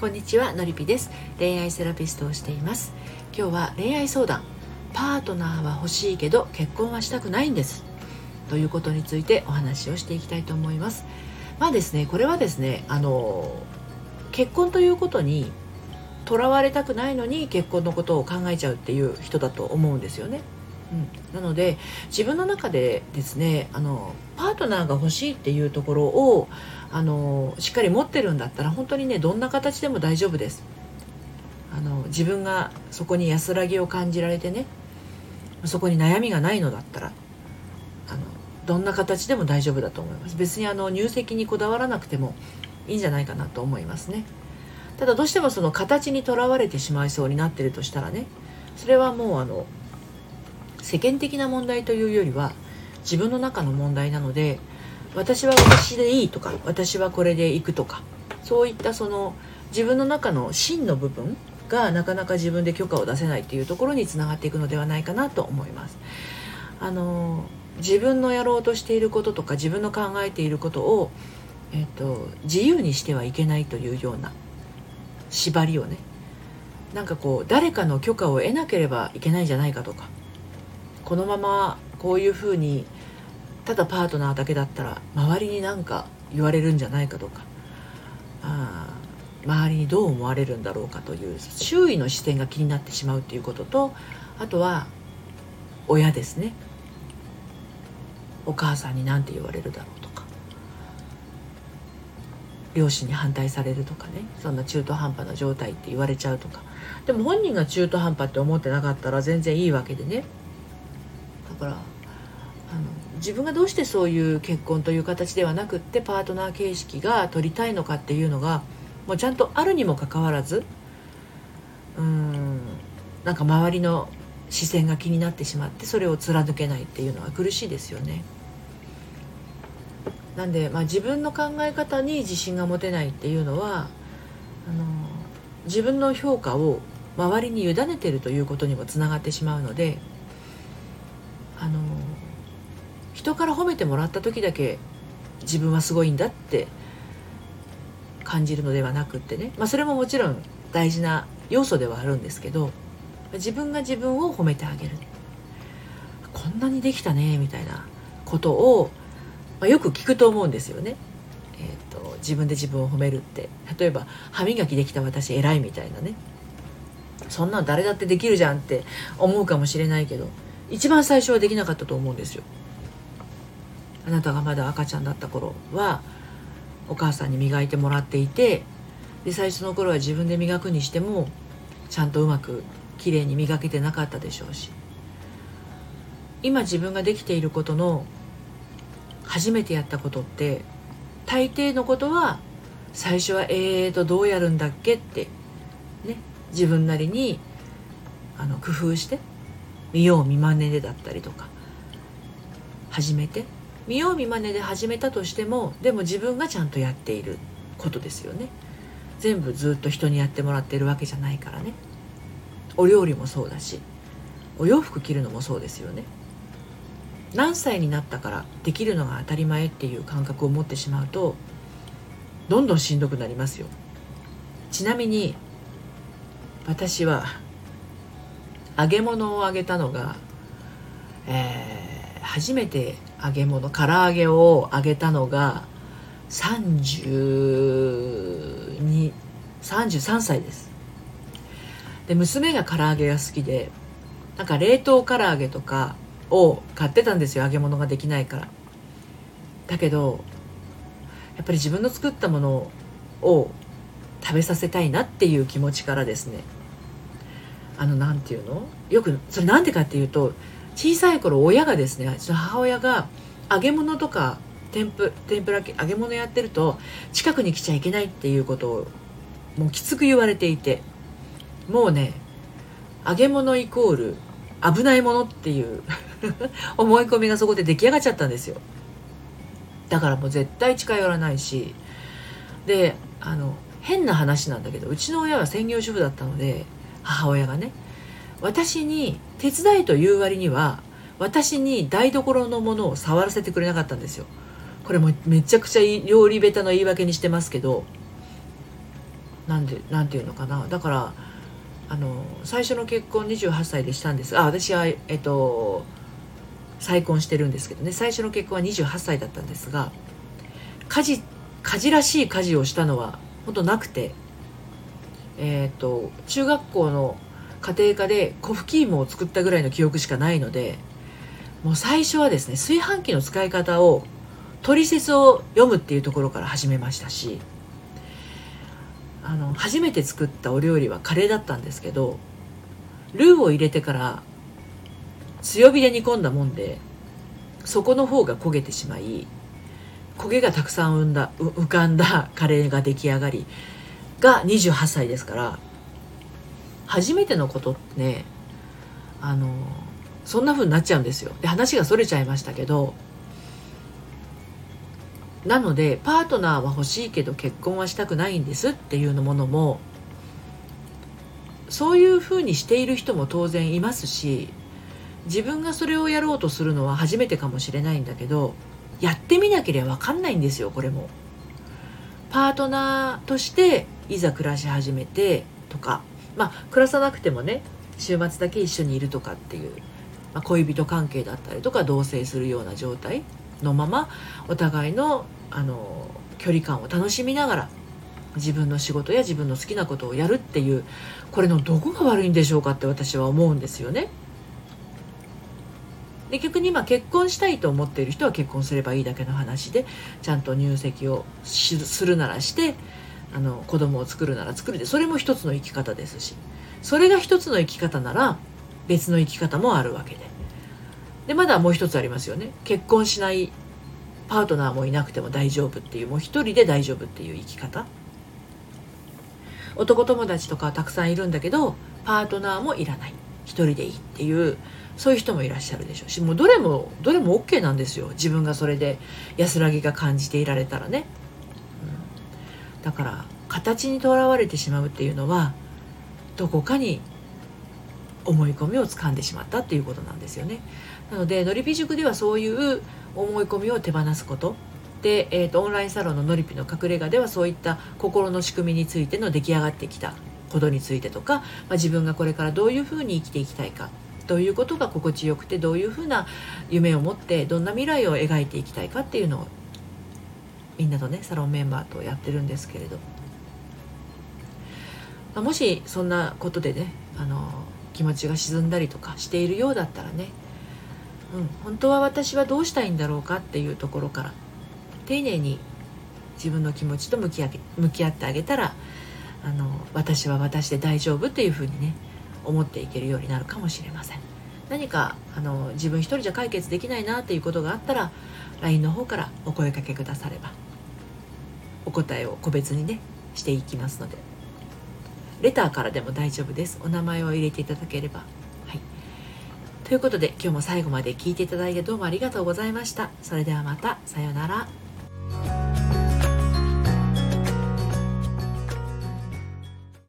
こんにちはのりぴです。恋愛セラピストをしています。今日は恋愛相談。パートナーは欲しいけど結婚はしたくないんです。ということについてお話をしていきたいと思います。まあですねこれはですねあの結婚ということにとらわれたくないのに結婚のことを考えちゃうっていう人だと思うんですよね。うん、なので自分の中でですねあのパートナーが欲しいっていうところをあのしっかり持ってるんだったら本当にねどんな形でも大丈夫です。あの自分がそこに安らぎを感じられてねそこに悩みがないのだったらあのどんな形でも大丈夫だと思います。別にあの入籍にこだわらなくてもいいんじゃないかなと思いますね。ただどうしてもその形にとらわれてしまいそうになってるとしたらねそれはもうあの世間的な問題というよりは自分の中の問題なので私は私でいいとか私はこれでいくとかそういったその自分の中の真の部分がなかなか自分で許可を出せないっていうところにつながっていくのではないかなと思います。あの自分のやろうとしていることとか自分の考えていることを、えっと、自由にしてはいけないというような縛りをねなんかこう誰かの許可を得なければいけないんじゃないかとかこのままこういうふうにただパートナーだけだったら周りになんか言われるんじゃないかとかあ周りにどう思われるんだろうかという周囲の視線が気になってしまうっていうこととあとは親ですね。お母さんに何て言われるだろうとか両親に反対されるとかね。そんな中途半端な状態って言われちゃうとか。でも本人が中途半端って思ってなかったら全然いいわけでね。からあの自分がどうしてそういう結婚という形ではなくってパートナー形式が取りたいのかっていうのがもうちゃんとあるにもかかわらずうんなんか周りの視線が気になってしまってそれを貫けないっていうのは苦しいですよね。なんで、まあ、自分の考え方に自信が持てないっていうのはあの自分の評価を周りに委ねてるということにもつながってしまうのであの人から褒めてもらった時だけ自分はすごいんだって感じるのではなくってね、まあ、それももちろん大事な要素ではあるんですけど自分が自分を褒めてあげる。こんなにできたねみたいなことを、まあ、よく聞くと思うんですよね。えーと、と自分で自分を褒めるって。例えば歯磨きできた私偉いみたいなね。そんなん誰だってできるじゃんって思うかもしれないけど一番最初はできなかったと思うんですよ。あなたがまだ赤ちゃんだった頃はお母さんに磨いてもらっていてで最初の頃は自分で磨くにしてもちゃんとうまくきれいに磨けてなかったでしょうし。今自分ができていることの初めてやったことって大抵のことは最初はえーとどうやるんだっけ？ってね自分なりにあの工夫して見よう見まねでだったりとか。始めて。見よう見まねで始めたとしてもでも自分がちゃんとやっていることですよね。全部ずっと人にやってもらってるわけじゃないからね。お料理もそうだしお洋服着るのもそうですよね。何歳になったからできるのが当たり前っていう感覚を持ってしまうとどんどんしんどくなりますよ。ちなみに私は揚げ物を揚げたのが、えー、初めて揚げ物唐揚げを揚げたのが32 33歳です。で娘が唐揚げが好きでなんか冷凍唐揚げとかを買ってたんですよ揚げ物ができないから。だけどやっぱり自分の作ったものを食べさせたいなっていう気持ちからですねあの何て言うの？よくそれなんでかっていうと小さい頃親がですね母親が揚げ物とか天ぷ天ぷら揚げ物やってると近くに来ちゃいけないっていうことをもうきつく言われていて。もうね揚げ物イコール危ないものっていう 思い込みがそこで出来上がっちゃったんですよ。だからもう絶対近寄らないし。であの変な話なんだけどうちの親は専業主婦だったので母親がね私に手伝いという割には私に台所のものを触らせてくれなかったんですよ。これもめちゃくちゃ料理下手の言い訳にしてますけどなんでなんていうのかな。だからあの最初の結婚28歳でしたんです。あ私はえっと再婚してるんですけどね。最初の結婚は28歳だったんですが家事家事らしい家事をしたのは本当なくて。えっ、と中学校の家庭科で粉吹き芋を作ったぐらいの記憶しかないのでもう最初はですね炊飯器の使い方を取説を読むっていうところから始めましたしあの初めて作ったお料理はカレーだったんですけどルーを入れてから強火で煮込んだもんで底の方が焦げてしまい焦げがたくさんんだ浮かんだカレーが出来上がりが28歳ですから初めてのことってねあのそんな風になっちゃうんですよで話がそれちゃいましたけどなのでパートナーは欲しいけど結婚はしたくないんですっていうのものもそういうふうにしている人も当然いますし自分がそれをやろうとするのは初めてかもしれないんだけどやってみなければ分かんないんですよこれも。パートナーとしていざ暮らし始めてとかまあ暮らさなくてもね週末だけ一緒にいるとかっていう、まあ、恋人関係だったりとか同棲するような状態のままお互いのあの距離感を楽しみながら自分の仕事や自分の好きなことをやるっていうこれのどこが悪いんでしょうかって私は思うんですよね。で逆にまあ結婚したいと思っている人は結婚すればいいだけの話でちゃんと入籍をするならしてあの子供を作るなら作る。でそれも一つの生き方ですし。それが一つの生き方なら別の生き方もあるわけで。でまだもう一つありますよね。結婚しないパートナーもいなくても大丈夫っていうもう一人で大丈夫っていう生き方。男友達とかたくさんいるんだけどパートナーもいらない。一人でいいっていうそういう人もいらっしゃるでしょうし。もうどれもどれも OK なんですよ。自分がそれで安らぎが感じていられたらね、だから形にとらわれてしまうっていうのはどこかに思い込みをつかんでしまったっていうことなんですよね。なのでのりぴ塾ではそういう思い込みを手放すことで、えーと、オンラインサロンののりぴの隠れ家ではそういった心の仕組みについての出来上がってきたことについてとか、まあ、自分がこれからどういうふうに生きていきたいかどういうことが心地よくてどういうふうな夢を持ってどんな未来を描いていきたいかっていうのをみんなとねサロンメンバーとやってるんですけれど、ま、もしそんなことでねあの気持ちが沈んだりとかしているようだったらね。うん、本当は私はどうしたいんだろうかっていうところから丁寧に自分の気持ちと向き合向き合ってあげたらあの私は私で大丈夫っていうふうにね思っていけるようになるかもしれません。何かあの自分一人じゃ解決できないなっていうことがあったら LINE の方からお声かけくだされば。お答えを個別にねしていきますのでレターからでも大丈夫ですお名前を入れていただければはいということで今日も最後まで聞いていただいてどうもありがとうございました。それではまた。さようなら。